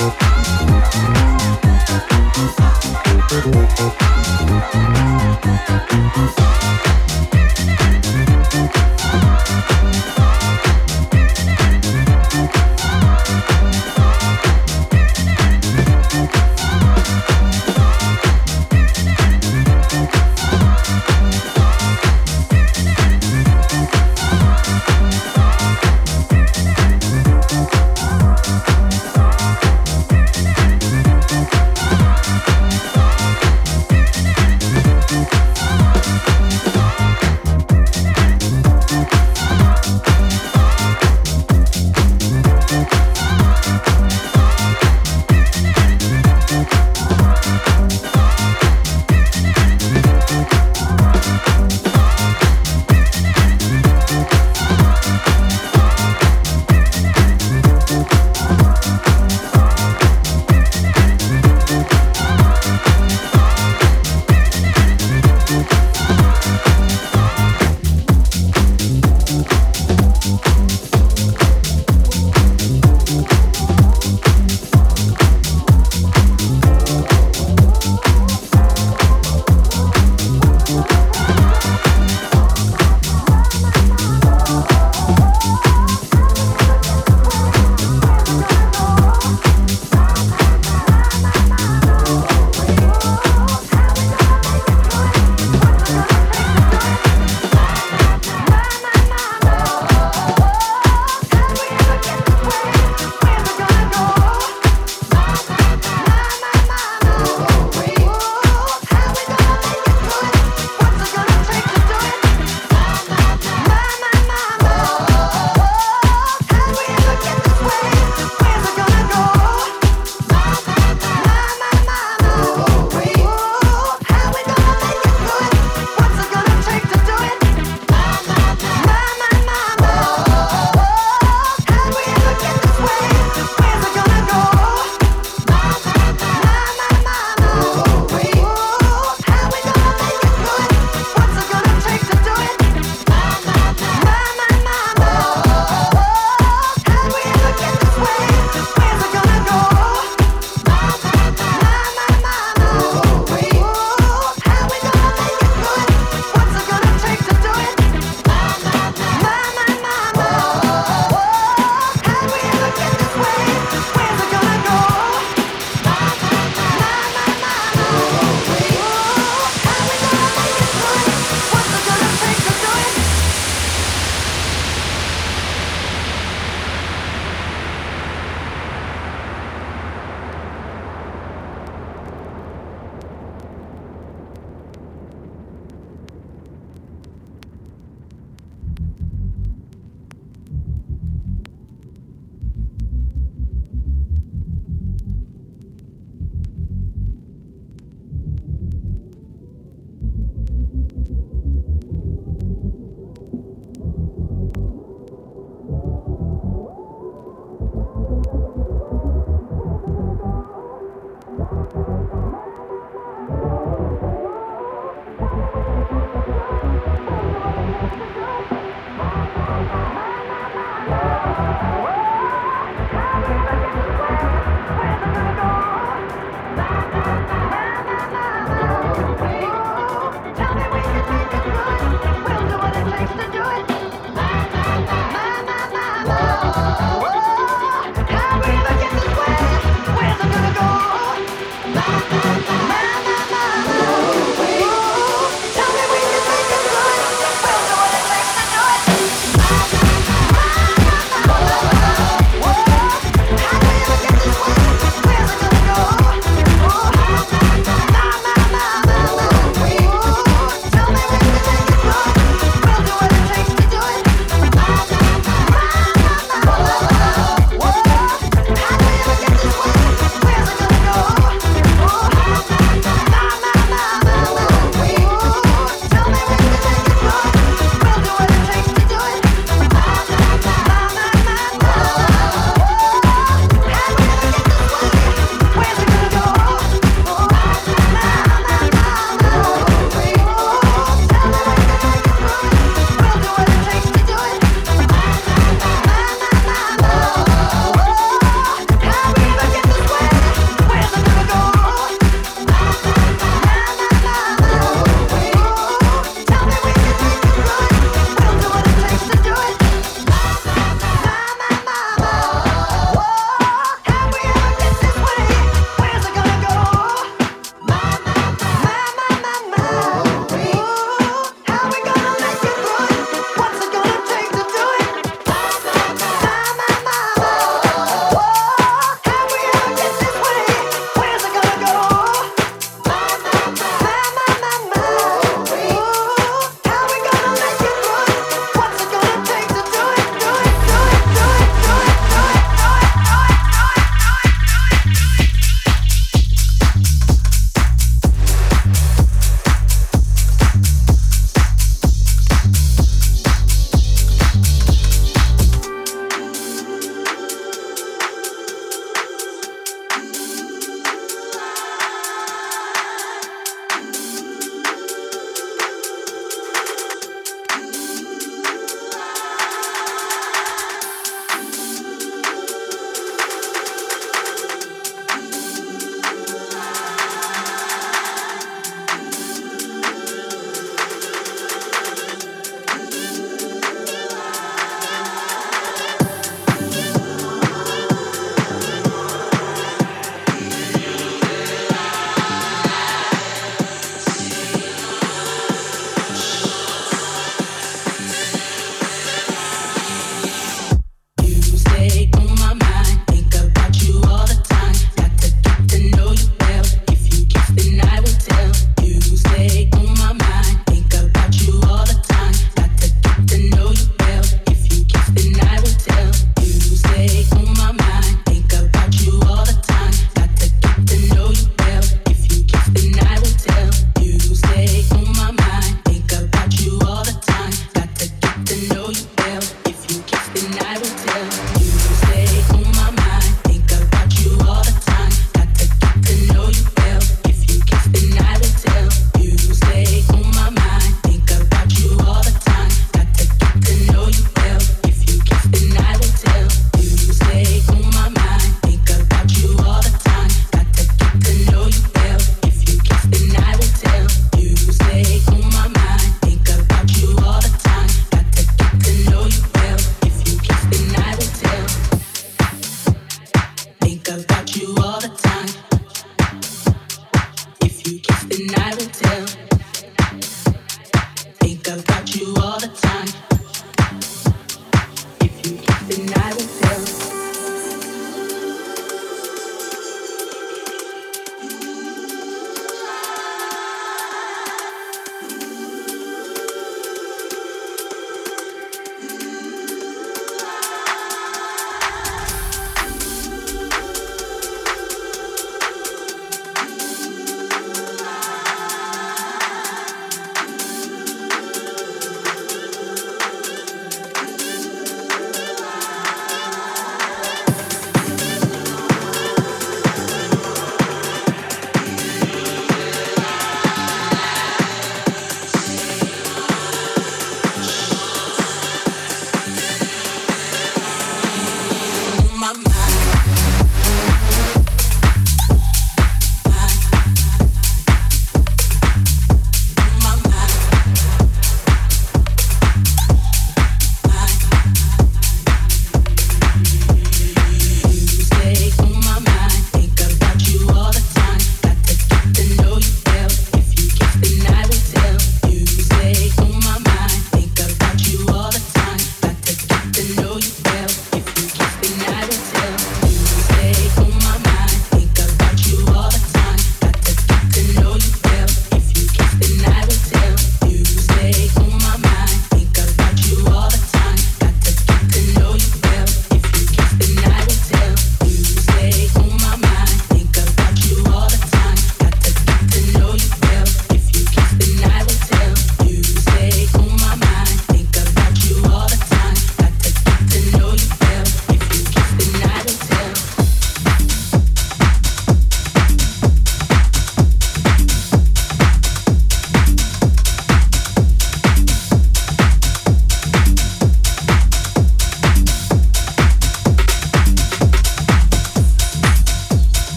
Música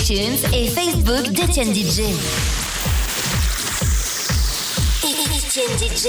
iTunes et Facebook d'Etienne DJ. Etienne DJ.